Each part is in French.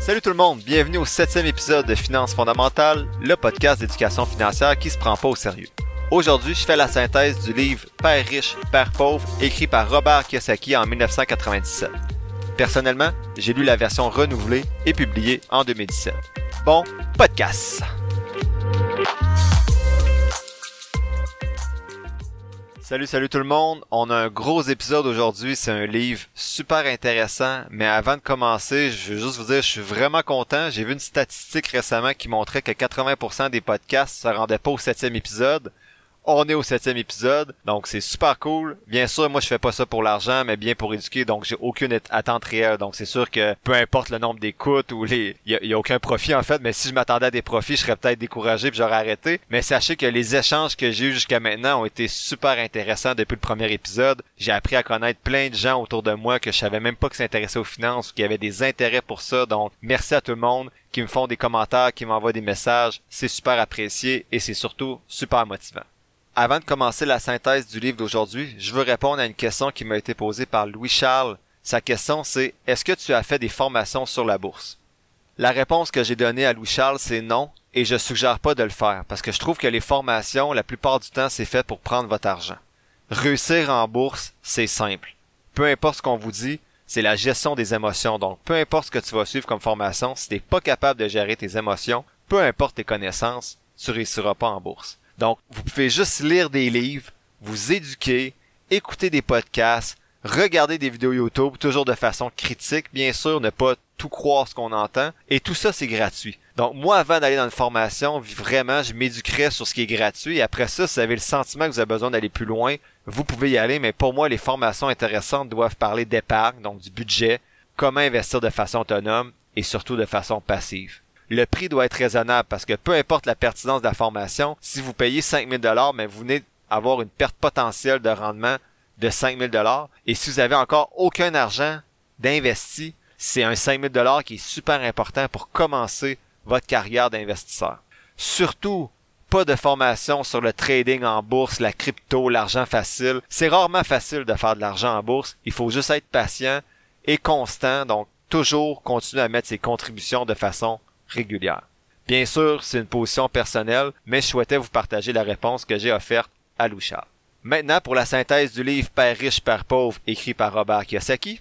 Salut tout le monde, bienvenue au septième épisode de Finances fondamentales, le podcast d'éducation financière qui se prend pas au sérieux. Aujourd'hui, je fais la synthèse du livre Père riche, Père pauvre, écrit par Robert Kiyosaki en 1997. Personnellement, j'ai lu la version renouvelée et publiée en 2017. Bon podcast! Salut, salut tout le monde. On a un gros épisode aujourd'hui. C'est un livre super intéressant. Mais avant de commencer, je veux juste vous dire, je suis vraiment content. J'ai vu une statistique récemment qui montrait que 80% des podcasts se rendaient pas au septième épisode. On est au septième épisode, donc c'est super cool. Bien sûr, moi je fais pas ça pour l'argent, mais bien pour éduquer, donc j'ai aucune attente réelle. Donc c'est sûr que peu importe le nombre d'écoutes ou les, il y, a aucun profit en fait. Mais si je m'attendais à des profits, je serais peut-être découragé puis j'aurais arrêté. Mais sachez que les échanges que j'ai eu jusqu'à maintenant ont été super intéressants depuis le premier épisode. J'ai appris à connaître plein de gens autour de moi que je savais même pas que s'intéressaient aux finances ou qui avaient des intérêts pour ça. Donc merci à tout le monde qui me font des commentaires, qui m'envoient des messages. C'est super apprécié et c'est surtout super motivant. Avant de commencer la synthèse du livre d'aujourd'hui, je veux répondre à une question qui m'a été posée par Louis Charles. Sa question c'est Est-ce que tu as fait des formations sur la bourse? La réponse que j'ai donnée à Louis Charles c'est non et je suggère pas de le faire parce que je trouve que les formations, la plupart du temps, c'est fait pour prendre votre argent. Réussir en bourse, c'est simple. Peu importe ce qu'on vous dit, c'est la gestion des émotions. Donc, peu importe ce que tu vas suivre comme formation, si t'es pas capable de gérer tes émotions, peu importe tes connaissances, tu réussiras pas en bourse. Donc, vous pouvez juste lire des livres, vous éduquer, écouter des podcasts, regarder des vidéos YouTube, toujours de façon critique, bien sûr, ne pas tout croire ce qu'on entend. Et tout ça, c'est gratuit. Donc, moi, avant d'aller dans une formation, vraiment, je m'éduquerais sur ce qui est gratuit. Et après ça, si vous avez le sentiment que vous avez besoin d'aller plus loin, vous pouvez y aller. Mais pour moi, les formations intéressantes doivent parler d'épargne, donc du budget, comment investir de façon autonome et surtout de façon passive le prix doit être raisonnable parce que peu importe la pertinence de la formation, si vous payez 5000 dollars, mais vous venez avoir une perte potentielle de rendement de 5000 dollars et si vous avez encore aucun argent d'investi, c'est un 5000 dollars qui est super important pour commencer votre carrière d'investisseur. Surtout, pas de formation sur le trading en bourse, la crypto, l'argent facile. C'est rarement facile de faire de l'argent en bourse. Il faut juste être patient et constant. Donc, toujours continuer à mettre ses contributions de façon régulière. Bien sûr, c'est une position personnelle, mais je souhaitais vous partager la réponse que j'ai offerte à Louchard. Maintenant, pour la synthèse du livre Père riche, Père pauvre, écrit par Robert Kiyosaki.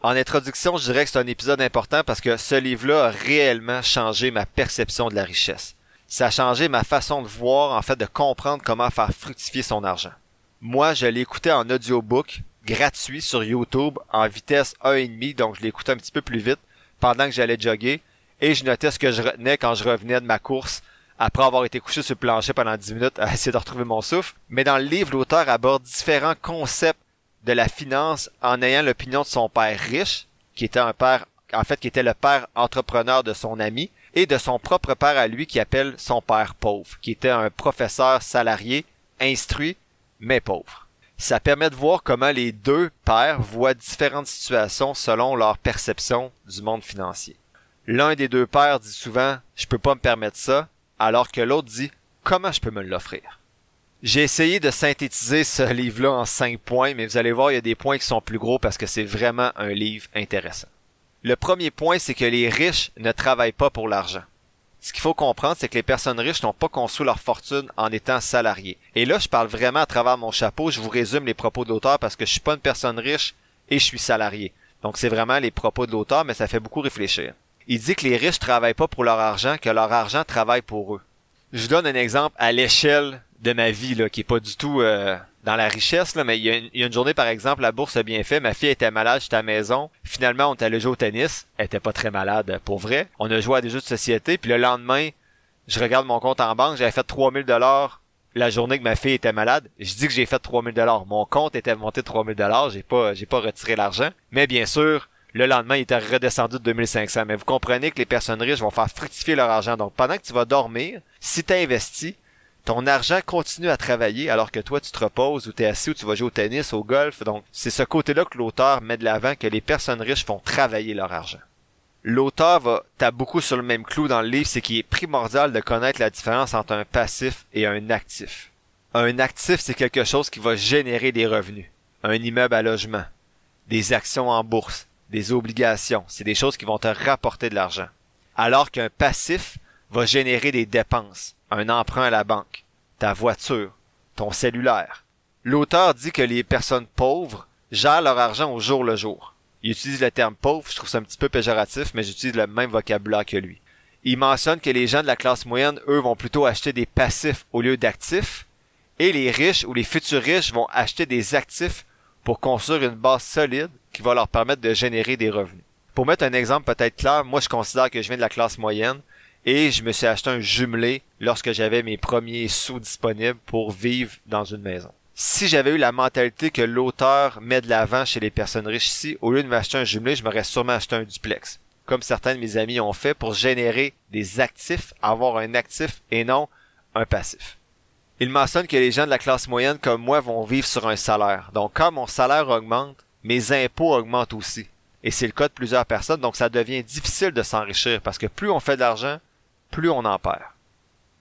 En introduction, je dirais que c'est un épisode important parce que ce livre-là a réellement changé ma perception de la richesse. Ça a changé ma façon de voir, en fait, de comprendre comment faire fructifier son argent. Moi, je écouté en audiobook, gratuit sur YouTube, en vitesse 1,5, donc je l'écoutais un petit peu plus vite pendant que j'allais jogger et je notais ce que je retenais quand je revenais de ma course après avoir été couché sur le plancher pendant 10 minutes à essayer de retrouver mon souffle. Mais dans le livre, l'auteur aborde différents concepts de la finance en ayant l'opinion de son père riche, qui était un père, en fait, qui était le père entrepreneur de son ami, et de son propre père à lui qui appelle son père pauvre, qui était un professeur salarié, instruit, mais pauvre. Ça permet de voir comment les deux pères voient différentes situations selon leur perception du monde financier. L'un des deux pères dit souvent je peux pas me permettre ça, alors que l'autre dit comment je peux me l'offrir? J'ai essayé de synthétiser ce livre-là en cinq points, mais vous allez voir, il y a des points qui sont plus gros parce que c'est vraiment un livre intéressant. Le premier point, c'est que les riches ne travaillent pas pour l'argent. Ce qu'il faut comprendre, c'est que les personnes riches n'ont pas construit leur fortune en étant salariés. Et là, je parle vraiment à travers mon chapeau. Je vous résume les propos de l'auteur parce que je suis pas une personne riche et je suis salarié. Donc c'est vraiment les propos de l'auteur, mais ça fait beaucoup réfléchir. Il dit que les riches travaillent pas pour leur argent, que leur argent travaille pour eux. Je vous donne un exemple à l'échelle de ma vie, là, qui est pas du tout euh, dans la richesse, là, mais il y, a une, journée, par exemple, la bourse a bien fait, ma fille était malade, j'étais à la maison. Finalement, on est allé jouer au tennis. Elle était pas très malade, pour vrai. On a joué à des jeux de société, puis le lendemain, je regarde mon compte en banque, j'avais fait 3000 dollars la journée que ma fille était malade. Je dis que j'ai fait 3000 dollars. Mon compte était monté de 3000 dollars, j'ai pas, j'ai pas retiré l'argent. Mais bien sûr, le lendemain, il était redescendu de 2500. Mais vous comprenez que les personnes riches vont faire fructifier leur argent. Donc, pendant que tu vas dormir, si tu investi, ton argent continue à travailler alors que toi tu te reposes ou tu es assis ou tu vas jouer au tennis, au golf. Donc c'est ce côté-là que l'auteur met de l'avant que les personnes riches font travailler leur argent. L'auteur va t'as beaucoup sur le même clou dans le livre, c'est qu'il est primordial de connaître la différence entre un passif et un actif. Un actif, c'est quelque chose qui va générer des revenus. Un immeuble à logement, des actions en bourse, des obligations, c'est des choses qui vont te rapporter de l'argent. Alors qu'un passif va générer des dépenses, un emprunt à la banque, ta voiture, ton cellulaire. L'auteur dit que les personnes pauvres gèrent leur argent au jour le jour. Il utilise le terme pauvre, je trouve ça un petit peu péjoratif, mais j'utilise le même vocabulaire que lui. Il mentionne que les gens de la classe moyenne, eux, vont plutôt acheter des passifs au lieu d'actifs, et les riches ou les futurs riches vont acheter des actifs pour construire une base solide qui va leur permettre de générer des revenus. Pour mettre un exemple peut-être clair, moi je considère que je viens de la classe moyenne et je me suis acheté un jumelé lorsque j'avais mes premiers sous disponibles pour vivre dans une maison. Si j'avais eu la mentalité que l'auteur met de l'avant chez les personnes riches ici, au lieu de m'acheter un jumelé, je m'aurais sûrement acheté un duplex. Comme certains de mes amis ont fait pour générer des actifs, avoir un actif et non un passif. Il mentionne que les gens de la classe moyenne comme moi vont vivre sur un salaire. Donc quand mon salaire augmente, mes impôts augmentent aussi. Et c'est le cas de plusieurs personnes, donc ça devient difficile de s'enrichir parce que plus on fait d'argent, plus on en perd.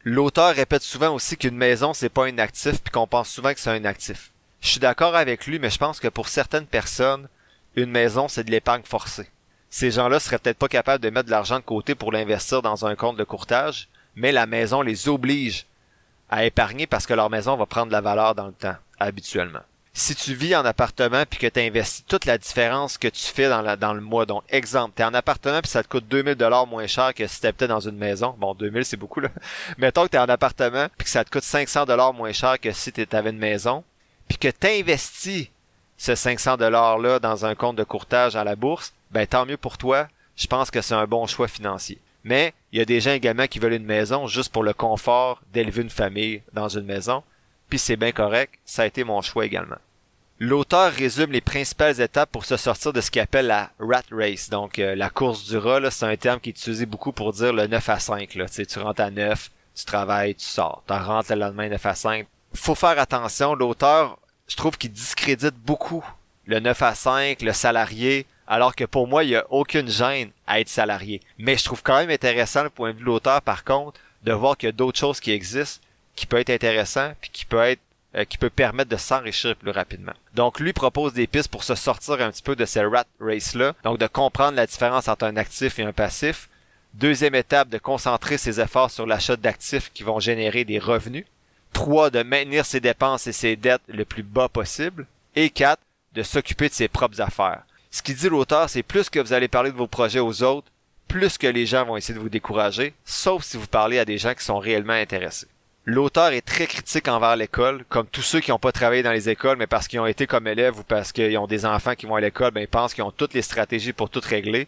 L'auteur répète souvent aussi qu'une maison c'est pas un actif puis qu'on pense souvent que c'est un actif. Je suis d'accord avec lui, mais je pense que pour certaines personnes, une maison c'est de l'épargne forcée. Ces gens-là seraient peut-être pas capables de mettre de l'argent de côté pour l'investir dans un compte de courtage, mais la maison les oblige à épargner parce que leur maison va prendre de la valeur dans le temps, habituellement. Si tu vis en appartement puis que tu investis toute la différence que tu fais dans, le mois, donc exemple, tu es en appartement puis ça te coûte 2000 dollars moins cher que si t'étais dans une maison. Bon, 2000 c'est beaucoup là. Mettons que tu es en appartement puis que ça te coûte 500 dollars moins cher que si tu avais une maison, puis que tu investis ce 500 dollars là dans un compte de courtage à la bourse, ben tant mieux pour toi. Je pense que c'est un bon choix financier. Mais il y a des gens également qui veulent une maison juste pour le confort d'élever une famille dans une maison. Puis c'est bien correct, ça a été mon choix également. L'auteur résume les principales étapes pour se sortir de ce qu'il appelle la rat race, donc euh, la course du rat, c'est un terme qui est utilisé beaucoup pour dire le 9 à 5. Là. Tu, tu rentres à 9, tu travailles, tu sors. Tu rentres le lendemain 9 à 5. Faut faire attention, l'auteur, je trouve qu'il discrédite beaucoup le 9 à 5, le salarié, alors que pour moi, il n'y a aucune gêne à être salarié. Mais je trouve quand même intéressant le point de vue de l'auteur, par contre, de voir qu'il y a d'autres choses qui existent, qui peut être intéressant, puis qui peut être euh, qui peut permettre de s'enrichir plus rapidement. Donc lui propose des pistes pour se sortir un petit peu de ces rat race là, donc de comprendre la différence entre un actif et un passif. Deuxième étape, de concentrer ses efforts sur l'achat d'actifs qui vont générer des revenus. Trois, de maintenir ses dépenses et ses dettes le plus bas possible. Et quatre, de s'occuper de ses propres affaires. Ce qui dit l'auteur, c'est plus que vous allez parler de vos projets aux autres, plus que les gens vont essayer de vous décourager, sauf si vous parlez à des gens qui sont réellement intéressés. L'auteur est très critique envers l'école, comme tous ceux qui n'ont pas travaillé dans les écoles, mais parce qu'ils ont été comme élèves ou parce qu'ils ont des enfants qui vont à l'école, ben ils pensent qu'ils ont toutes les stratégies pour tout régler.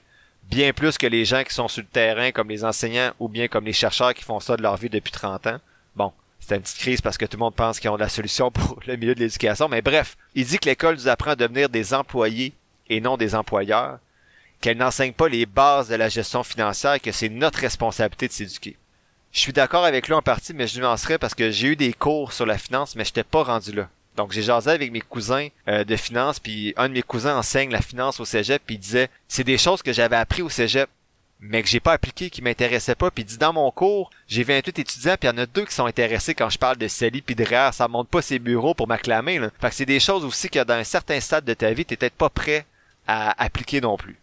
Bien plus que les gens qui sont sur le terrain, comme les enseignants ou bien comme les chercheurs qui font ça de leur vie depuis 30 ans. Bon, c'est une petite crise parce que tout le monde pense qu'ils ont la solution pour le milieu de l'éducation, mais bref, il dit que l'école nous apprend à devenir des employés et non des employeurs, qu'elle n'enseigne pas les bases de la gestion financière et que c'est notre responsabilité de s'éduquer. Je suis d'accord avec lui en partie, mais je nuancerais parce que j'ai eu des cours sur la finance, mais je n'étais pas rendu là. Donc j'ai jasé avec mes cousins euh, de finance, puis un de mes cousins enseigne la finance au cégep, puis il disait c'est des choses que j'avais appris au cégep, mais que j'ai pas appliqué, qui m'intéressaient pas. Puis il dit dans mon cours, j'ai 28 étudiants, puis il y en a deux qui sont intéressés quand je parle de CELI puis de REER. Ça monte pas ses bureaux pour m'acclamer. Fait que c'est des choses aussi que dans un certain stade de ta vie, t'es peut-être pas prêt à appliquer non plus.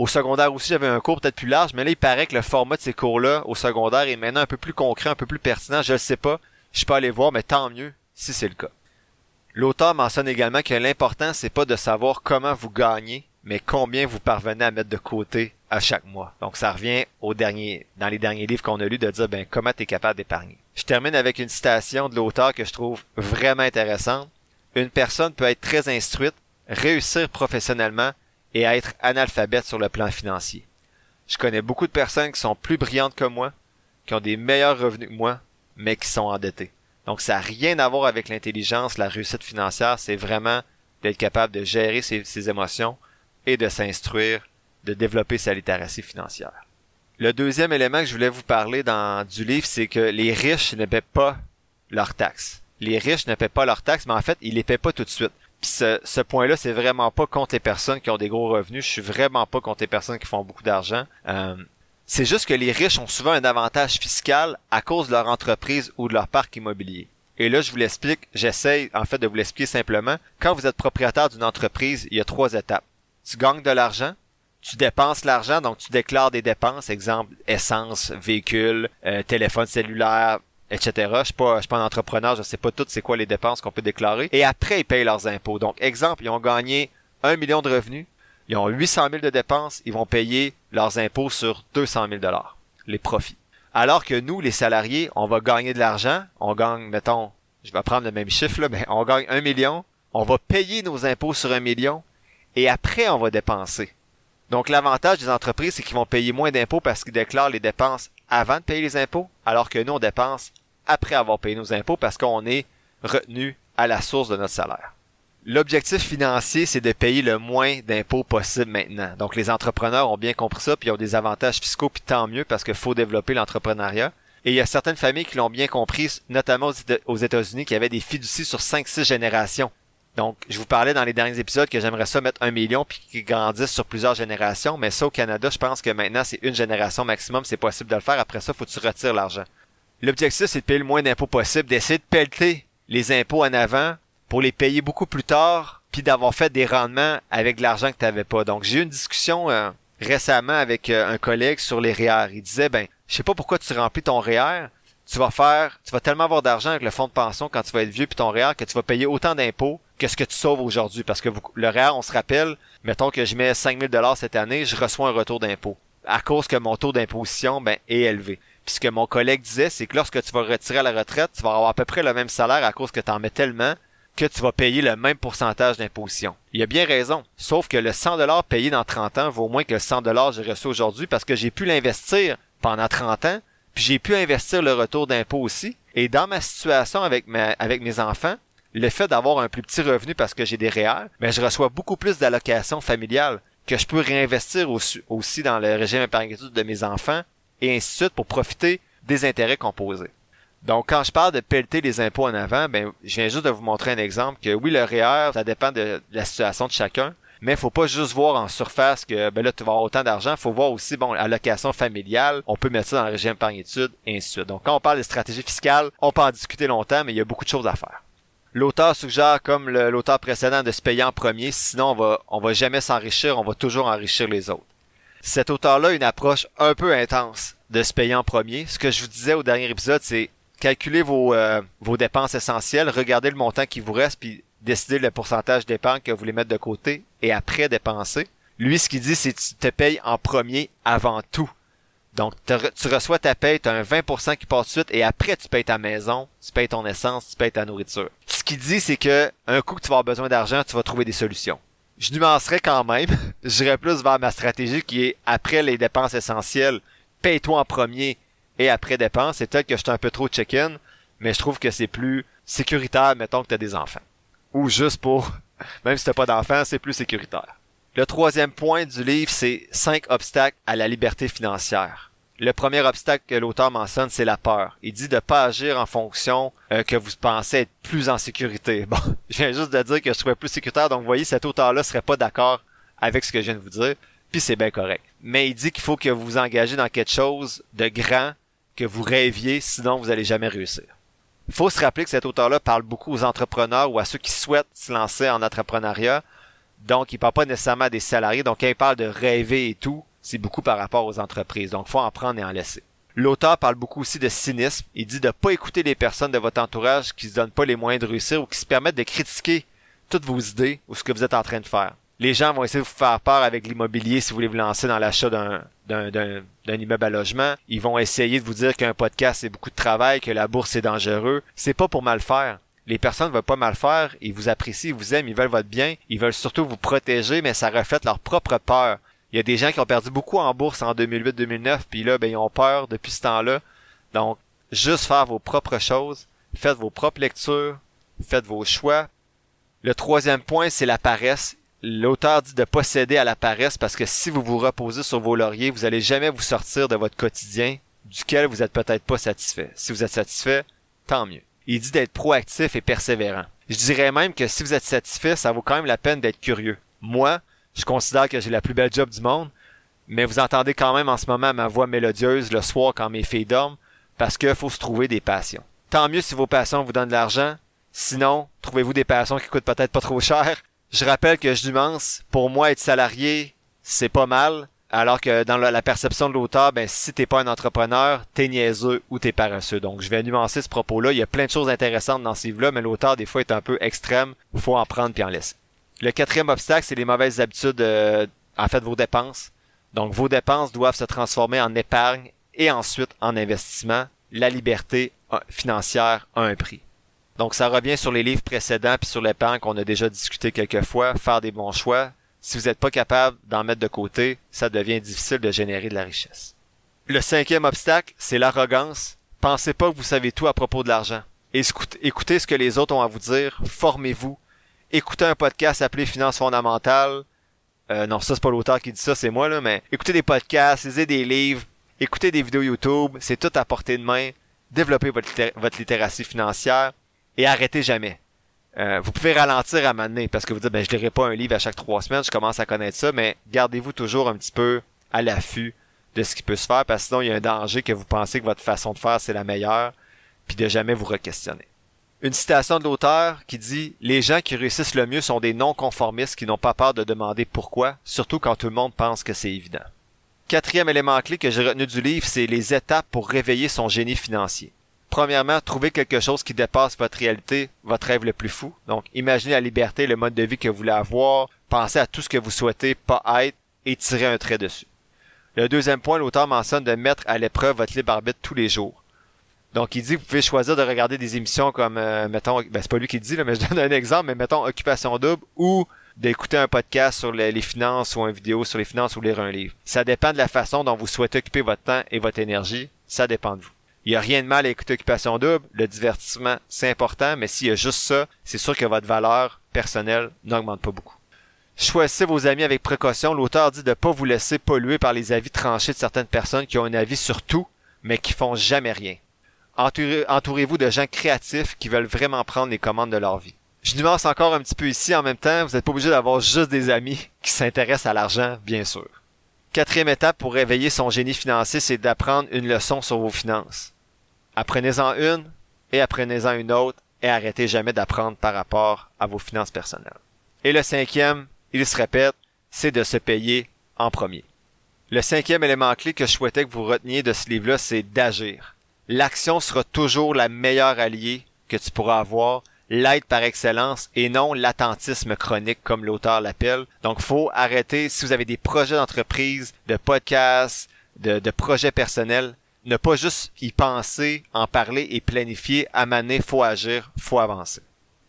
Au secondaire aussi, j'avais un cours peut-être plus large, mais là, il paraît que le format de ces cours-là au secondaire est maintenant un peu plus concret, un peu plus pertinent. Je le sais pas. Je suis pas voir, mais tant mieux si c'est le cas. L'auteur mentionne également que l'important, c'est pas de savoir comment vous gagnez, mais combien vous parvenez à mettre de côté à chaque mois. Donc, ça revient au dernier, dans les derniers livres qu'on a lus de dire, ben, comment tu es capable d'épargner. Je termine avec une citation de l'auteur que je trouve vraiment intéressante. Une personne peut être très instruite, réussir professionnellement, et à être analphabète sur le plan financier. Je connais beaucoup de personnes qui sont plus brillantes que moi, qui ont des meilleurs revenus que moi, mais qui sont endettées. Donc ça n'a rien à voir avec l'intelligence, la réussite financière, c'est vraiment d'être capable de gérer ses, émotions et de s'instruire, de développer sa littératie financière. Le deuxième élément que je voulais vous parler dans du livre, c'est que les riches ne paient pas leurs taxes. Les riches ne paient pas leurs taxes, mais en fait, ils les paient pas tout de suite. Ce point-là, c'est vraiment pas contre les personnes qui ont des gros revenus. Je suis vraiment pas contre les personnes qui font beaucoup d'argent. Euh, c'est juste que les riches ont souvent un avantage fiscal à cause de leur entreprise ou de leur parc immobilier. Et là, je vous l'explique, j'essaye en fait de vous l'expliquer simplement. Quand vous êtes propriétaire d'une entreprise, il y a trois étapes. tu gagnes de l'argent, tu dépenses l'argent, donc tu déclares des dépenses, exemple essence, véhicule, euh, téléphone cellulaire, etc. Je suis pas, je suis pas un entrepreneur, je sais pas toutes c'est quoi les dépenses qu'on peut déclarer. Et après, ils payent leurs impôts. Donc, exemple, ils ont gagné un million de revenus, ils ont 800 000 de dépenses, ils vont payer leurs impôts sur 200 000 dollars, les profits. Alors que nous, les salariés, on va gagner de l'argent, on gagne, mettons, je vais prendre le même chiffre là, mais on gagne un million, on va payer nos impôts sur un million, et après on va dépenser. Donc l'avantage des entreprises, c'est qu'ils vont payer moins d'impôts parce qu'ils déclarent les dépenses avant de payer les impôts, alors que nous, on dépense après avoir payé nos impôts parce qu'on est retenu à la source de notre salaire. L'objectif financier, c'est de payer le moins d'impôts possible maintenant. Donc les entrepreneurs ont bien compris ça, puis ils ont des avantages fiscaux, puis tant mieux parce qu'il faut développer l'entrepreneuriat. Et il y a certaines familles qui l'ont bien compris, notamment aux États-Unis, qui avaient des fiducies sur 5-6 générations. Donc, je vous parlais dans les derniers épisodes que j'aimerais ça mettre un million puis qu'ils grandissent sur plusieurs générations, mais ça au Canada, je pense que maintenant c'est une génération maximum, c'est possible de le faire. Après ça, faut que tu retires l'argent. L'objectif, c'est de payer le moins d'impôts possible, d'essayer de pelleter les impôts en avant pour les payer beaucoup plus tard, puis d'avoir fait des rendements avec l'argent que tu n'avais pas. Donc, j'ai eu une discussion euh, récemment avec euh, un collègue sur les REER. Il disait, ben, je sais pas pourquoi tu remplis ton REER, tu vas faire, tu vas tellement avoir d'argent avec le fonds de pension quand tu vas être vieux puis ton REER que tu vas payer autant d'impôts que ce que tu sauves aujourd'hui. Parce que le REER, on se rappelle, mettons que je mets 5000 dollars cette année, je reçois un retour d'impôt. À cause que mon taux d'imposition, ben, est élevé. Puis ce que mon collègue disait, c'est que lorsque tu vas retirer à la retraite, tu vas avoir à peu près le même salaire à cause que tu en mets tellement que tu vas payer le même pourcentage d'imposition. Il a bien raison. Sauf que le 100 dollars payé dans 30 ans vaut moins que le 100 dollars que j'ai reçu aujourd'hui parce que j'ai pu l'investir pendant 30 ans, puis j'ai pu investir le retour d'impôt aussi. Et dans ma situation avec, mes enfants, le fait d'avoir un plus petit revenu parce que j'ai des réels, mais ben, je reçois beaucoup plus d'allocations familiales que je peux réinvestir aussi, aussi dans le régime épargne de mes enfants et ainsi de suite pour profiter des intérêts composés. Donc, quand je parle de pelleter les impôts en avant, ben, je viens juste de vous montrer un exemple que oui, le REER, ça dépend de la situation de chacun, mais faut pas juste voir en surface que ben là, tu vas avoir autant d'argent, faut voir aussi, bon, allocation familiale, on peut mettre ça dans le régime épargne-études, et ainsi de suite. Donc, quand on parle de stratégie fiscale, on peut en discuter longtemps, mais il y a beaucoup de choses à faire. L'auteur suggère, comme l'auteur précédent, de se payer en premier, sinon on va, on va jamais s'enrichir, on va toujours enrichir les autres. Cet auteur-là a une approche un peu intense de se payer en premier. Ce que je vous disais au dernier épisode, c'est calculer vos, euh, vos dépenses essentielles, regardez le montant qui vous reste, puis décider le pourcentage d'épargne que vous voulez mettre de côté et après dépenser. Lui, ce qu'il dit, c'est tu te payes en premier avant tout. Donc, tu reçois ta paye, tu as un 20% qui part de suite et après, tu payes ta maison, tu payes ton essence, tu payes ta nourriture. Ce qu'il dit, c'est que un coup que tu vas avoir besoin d'argent, tu vas trouver des solutions. Je nuancerais quand même. J'irais plus vers ma stratégie qui est après les dépenses essentielles, paye-toi en premier et après dépenses. C'est peut-être que je suis un peu trop check-in, mais je trouve que c'est plus sécuritaire, mettons que tu as des enfants ou juste pour, même si t'as pas d'enfant, c'est plus sécuritaire. Le troisième point du livre, c'est cinq obstacles à la liberté financière. Le premier obstacle que l'auteur mentionne, c'est la peur. Il dit de pas agir en fonction euh, que vous pensez être plus en sécurité. Bon, je viens juste de dire que je trouvais plus sécuritaire, donc vous voyez, cet auteur-là serait pas d'accord avec ce que je viens de vous dire, puis c'est bien correct. Mais il dit qu'il faut que vous vous engagez dans quelque chose de grand, que vous rêviez, sinon vous allez jamais réussir. Il faut se rappeler que cet auteur-là parle beaucoup aux entrepreneurs ou à ceux qui souhaitent se lancer en entrepreneuriat. Donc, il parle pas nécessairement des salariés. Donc, quand il parle de rêver et tout, c'est beaucoup par rapport aux entreprises. Donc, faut en prendre et en laisser. L'auteur parle beaucoup aussi de cynisme. Il dit de pas écouter les personnes de votre entourage qui se donnent pas les moyens de réussir ou qui se permettent de critiquer toutes vos idées ou ce que vous êtes en train de faire les gens vont essayer de vous faire peur avec l'immobilier si vous voulez vous lancer dans l'achat d'un, immeuble à logement. Ils vont essayer de vous dire qu'un podcast c'est beaucoup de travail, que la bourse est dangereux. C'est pas pour mal faire. Les personnes veulent pas mal faire, ils vous apprécient, ils vous aiment, ils veulent votre bien, ils veulent surtout vous protéger, mais ça reflète leur propre peur. Il y a des gens qui ont perdu beaucoup en bourse en 2008-2009, puis là, ben, ils ont peur depuis ce temps-là. Donc, juste faire vos propres choses, faites vos propres lectures, faites vos choix. Le troisième point, c'est la paresse. L'auteur dit de pas à la paresse parce que si vous vous reposez sur vos lauriers, vous allez jamais vous sortir de votre quotidien duquel vous êtes peut-être pas satisfait. Si vous êtes satisfait, tant mieux. Il dit d'être proactif et persévérant. Je dirais même que si vous êtes satisfait, ça vaut quand même la peine d'être curieux. Moi, je considère que j'ai la plus belle job du monde, mais vous entendez quand même en ce moment ma voix mélodieuse le soir quand mes filles dorment, parce qu'il faut se trouver des passions. Tant mieux si vos passions vous donnent de l'argent, sinon, trouvez-vous des passions qui coûtent peut-être pas trop cher, Je rappelle que je nuance, pour moi, être salarié, c'est pas mal, alors que dans la, perception de l'auteur, ben si t'es pas un entrepreneur, t'es niaiseux ou t'es paresseux. Donc je vais nuancer ce propos-là. Il y a plein de choses intéressantes dans ce livre-là, mais l'auteur des fois est un peu extrême. Faut en prendre puis en laisser. Le quatrième obstacle, c'est les mauvaises habitudes, euh, en fait, vos dépenses. Donc vos dépenses doivent se transformer en épargne et ensuite en investissement. La liberté euh, financière a un prix. Donc ça revient sur les livres précédents puis sur l'épargne qu'on a déjà discuté quelques fois. Faire des bons choix, si vous n'êtes pas capable d'en mettre de côté, ça devient difficile de générer de la richesse. Le cinquième obstacle, c'est l'arrogance. Pensez pas que vous savez tout à propos de l'argent. Écoutez ce que les autres ont à vous dire, formez-vous. Écoutez un podcast appelé Finances fondamentales. Euh, non, ça c'est pas l'auteur qui dit ça, c'est moi là, mais écoutez des podcasts, lisez des livres, écoutez des vidéos YouTube, c'est tout à portée de main. Développez votre, littératie financière et arrêtez jamais. Euh, vous pouvez ralentir à m'amener parce que vous dites ben je lirai pas un livre à chaque trois semaines, je commence à connaître ça, mais gardez-vous toujours un petit peu à l'affût de ce qui peut se faire parce que sinon il y a un danger que vous pensez que votre façon de faire c'est la meilleure, puis de jamais vous re-questionner. Une citation de l'auteur qui dit Les gens qui réussissent le mieux sont des non-conformistes qui n'ont pas peur de demander pourquoi, surtout quand tout le monde pense que c'est évident. Quatrième élément clé que j'ai retenu du livre, c'est les étapes pour réveiller son génie financier. Premièrement, trouvez quelque chose qui dépasse votre réalité, votre rêve le plus fou. Donc, imaginez la liberté, le mode de vie que vous voulez avoir, pensez à tout ce que vous souhaitez pas être et tirez un trait dessus. Le deuxième point, l'auteur mentionne de mettre à l'épreuve votre libre arbitre tous les jours. Donc, il dit vous pouvez choisir de regarder des émissions comme, euh, mettons, ben, c'est pas lui qui dit, mais je donne un exemple, mais mettons Occupation Double ou d'écouter un podcast sur les, les, finances ou une vidéo sur les finances ou lire un livre. Ça dépend de la façon dont vous souhaitez occuper votre temps et votre énergie. Ça dépend de vous. Il n'y a rien de mal à écouter Occupation Double. Le divertissement, c'est important, mais s'il y a juste ça, c'est sûr que votre valeur personnelle n'augmente pas beaucoup. Choisissez vos amis avec précaution. L'auteur dit de ne pas vous laisser polluer par les avis tranchés de certaines personnes qui ont un avis sur tout, mais qui font jamais rien. Entourez-vous de gens créatifs qui veulent vraiment prendre les commandes de leur vie. Je nuance encore un petit peu ici en même temps, vous n'êtes pas obligé d'avoir juste des amis qui s'intéressent à l'argent, bien sûr. Quatrième étape pour réveiller son génie financier, c'est d'apprendre une leçon sur vos finances. Apprenez-en une et apprenez-en une autre et arrêtez jamais d'apprendre par rapport à vos finances personnelles. Et le cinquième, il se répète, c'est de se payer en premier. Le cinquième élément clé que je souhaitais que vous reteniez de ce livre-là, c'est d'agir. L'action sera toujours la meilleure alliée que tu pourras avoir l'aide par excellence et non l'attentisme chronique comme l'auteur l'appelle. Donc, faut arrêter, si vous avez des projets d'entreprise, de podcasts, de, projets personnels, ne pas juste y penser, en parler et planifier, à maner, faut agir, faut avancer.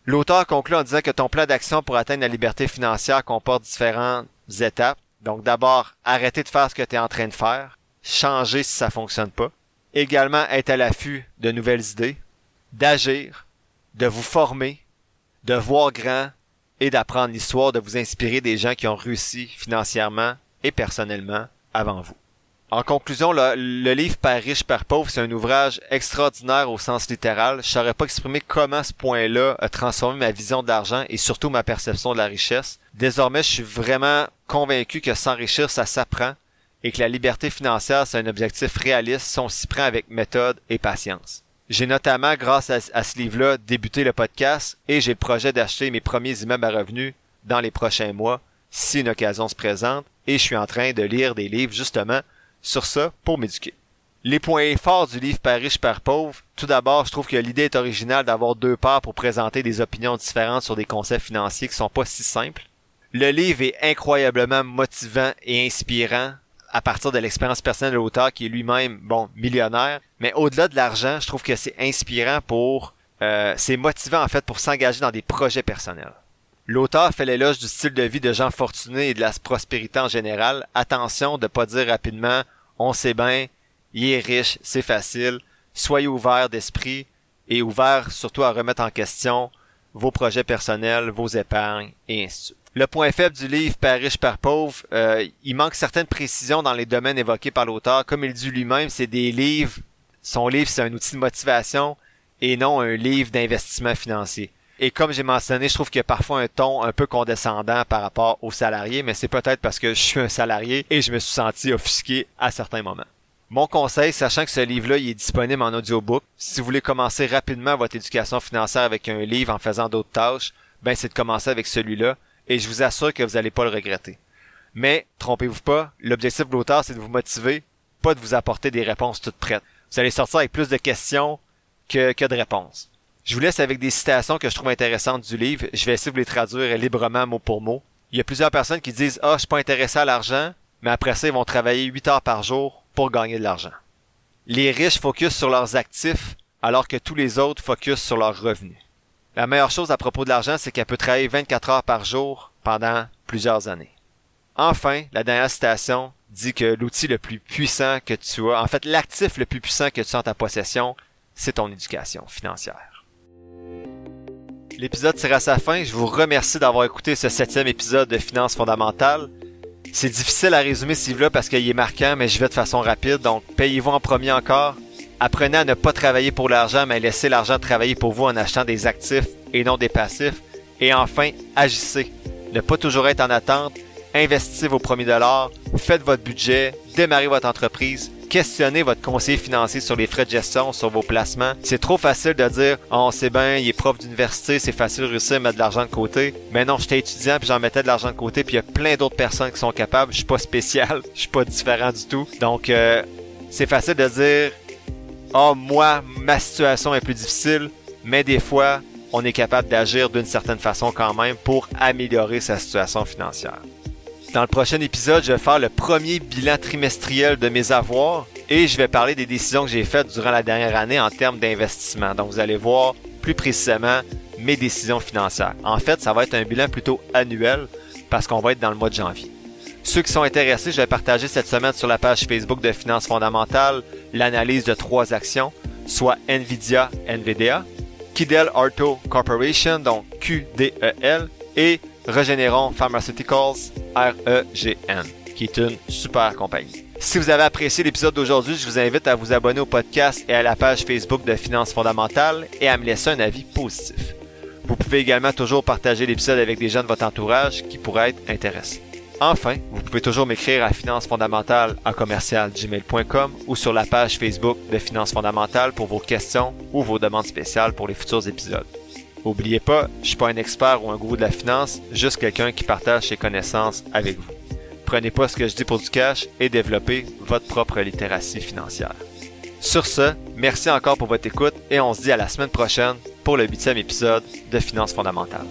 L'auteur conclut en disant que ton plan d'action pour atteindre la liberté financière comporte différentes étapes. Donc d'abord, arrêter de faire ce que tu es en train de faire, changer si ça fonctionne pas. Également être à l'affût de nouvelles idées, d'agir, de vous former, de voir grand et d'apprendre l'histoire, de vous inspirer des gens qui ont réussi financièrement et personnellement avant vous. En conclusion, le, livre Par riche, par pauvre, c'est un ouvrage extraordinaire au sens littéral. Je saurais pas exprimer comment ce point-là a transformé ma vision de l'argent et surtout ma perception de la richesse. Désormais, je suis vraiment convaincu que s'enrichir, ça s'apprend et que la liberté financière, c'est un objectif réaliste si on s'y prend avec méthode et patience. J'ai notamment, grâce à, ce livre-là, débuté le podcast et j'ai le projet d'acheter mes premiers immeubles à revenus dans les prochains mois, si une occasion se présente, et je suis en train de lire des livres justement sur ça pour m'éduquer. Les points forts du livre Par riche, par pauvre, tout d'abord, je trouve que l'idée est originale d'avoir deux parts pour présenter des opinions différentes sur des concepts financiers qui sont pas si simples. Le livre est incroyablement motivant et inspirant à partir de l'expérience personnelle de l'auteur qui est lui-même, bon, millionnaire. Mais au-delà de l'argent, je trouve que c'est inspirant pour... Euh, c'est motivant en fait pour s'engager dans des projets personnels. L'auteur fait l'éloge du style de vie de gens fortunés et de la prospérité en général. Attention de pas dire rapidement on sait bien, il est riche, c'est facile. Soyez ouverts d'esprit et ouverts surtout à remettre en question vos projets personnels, vos épargnes et ainsi de suite. Le point faible du livre Père riche, Père pauvre, euh, il manque certaines précisions dans les domaines évoqués par l'auteur. Comme il dit lui-même, c'est des livres, son livre c'est un outil de motivation et non un livre d'investissement financier. Et comme j'ai mentionné, je trouve qu'il y a parfois un ton un peu condescendant par rapport aux salariés, mais c'est peut-être parce que je suis un salarié et je me suis senti offusqué à certains moments. Mon conseil, sachant que ce livre-là il est disponible en audiobook, si vous voulez commencer rapidement votre éducation financière avec un livre en faisant d'autres tâches, ben c'est de commencer avec celui-là et je vous assure que vous n'allez pas le regretter. Mais, trompez-vous pas, l'objectif de l'auteur, c'est de vous motiver, pas de vous apporter des réponses toutes prêtes. Vous allez sortir avec plus de questions que, de réponses. Je vous laisse avec des citations que je trouve intéressantes du livre. Je vais essayer de vous les traduire librement mot pour mot. Il y a plusieurs personnes qui disent, ah, je suis pas intéressé à l'argent, mais après ça, ils vont travailler 8 heures par jour pour gagner de l'argent. Les riches focusent sur leurs actifs, alors que tous les autres focusent sur leurs revenus. La meilleure chose à propos de l'argent, c'est qu'elle peut travailler 24 heures par jour pendant plusieurs années. Enfin, la dernière citation dit que l'outil le plus puissant que tu as, en fait l'actif le plus puissant que tu as en ta possession, c'est ton éducation financière. L'épisode tire à sa fin. Je vous remercie d'avoir écouté ce septième épisode de Finances fondamentales. C'est difficile à résumer ce livre-là parce qu'il est marquant, mais je vais de façon rapide. Donc, payez-vous en premier encore. Apprenez à ne pas travailler pour l'argent, mais laissez l'argent travailler pour vous en achetant des actifs et non des passifs. Et enfin, agissez. Ne pas toujours être en attente. Investissez vos premiers dollars. Faites votre budget. Démarrez votre entreprise. Questionnez votre conseiller financier sur les frais de gestion, sur vos placements. C'est trop facile de dire, oh, c'est bien, il est prof d'université, c'est facile de réussir à mettre de l'argent de côté. Mais non, j'étais étudiant puis j'en mettais de l'argent de côté puis il y a plein d'autres personnes qui sont capables. Je suis pas spécial. Je suis pas différent du tout. Donc, euh, c'est facile de dire, oh, moi, ma situation est plus difficile, mais des fois, on est capable d'agir d'une certaine façon quand même pour améliorer sa situation financière. Dans le prochain épisode, je vais faire le premier bilan trimestriel de mes avoirs et je vais parler des décisions que j'ai faites durant la dernière année en termes d'investissement. Donc vous allez voir plus précisément mes décisions financières. En fait, ça va être un bilan plutôt annuel parce qu'on va être dans le mois de janvier. Ceux qui sont intéressés, je vais partager cette semaine sur la page Facebook de Finances fondamentales l'analyse de trois actions, soit Nvidia, NVDA, Kidel Arto Corporation, donc QDEL, et Regeneron Pharmaceuticals, REGN, qui est une super compagnie. Si vous avez apprécié l'épisode d'aujourd'hui, je vous invite à vous abonner au podcast et à la page Facebook de Finances fondamentales et à me laisser un avis positif. Vous pouvez également toujours partager l'épisode avec des gens de votre entourage qui pourraient être intéressés. Enfin, vous pouvez toujours m'écrire à finances fondamentales à commercialgmail.com ou sur la page Facebook de Finances fondamentales pour vos questions ou vos demandes spéciales pour les futurs épisodes. N'oubliez pas, je suis pas un expert ou un gourou de la finance, juste quelqu'un qui partage ses connaissances avec vous. Prenez pas ce que je dis pour du cash et développez votre propre littératie financière. Sur ce, merci encore pour votre écoute et on se dit à la semaine prochaine pour le huitième épisode de Finances fondamentales.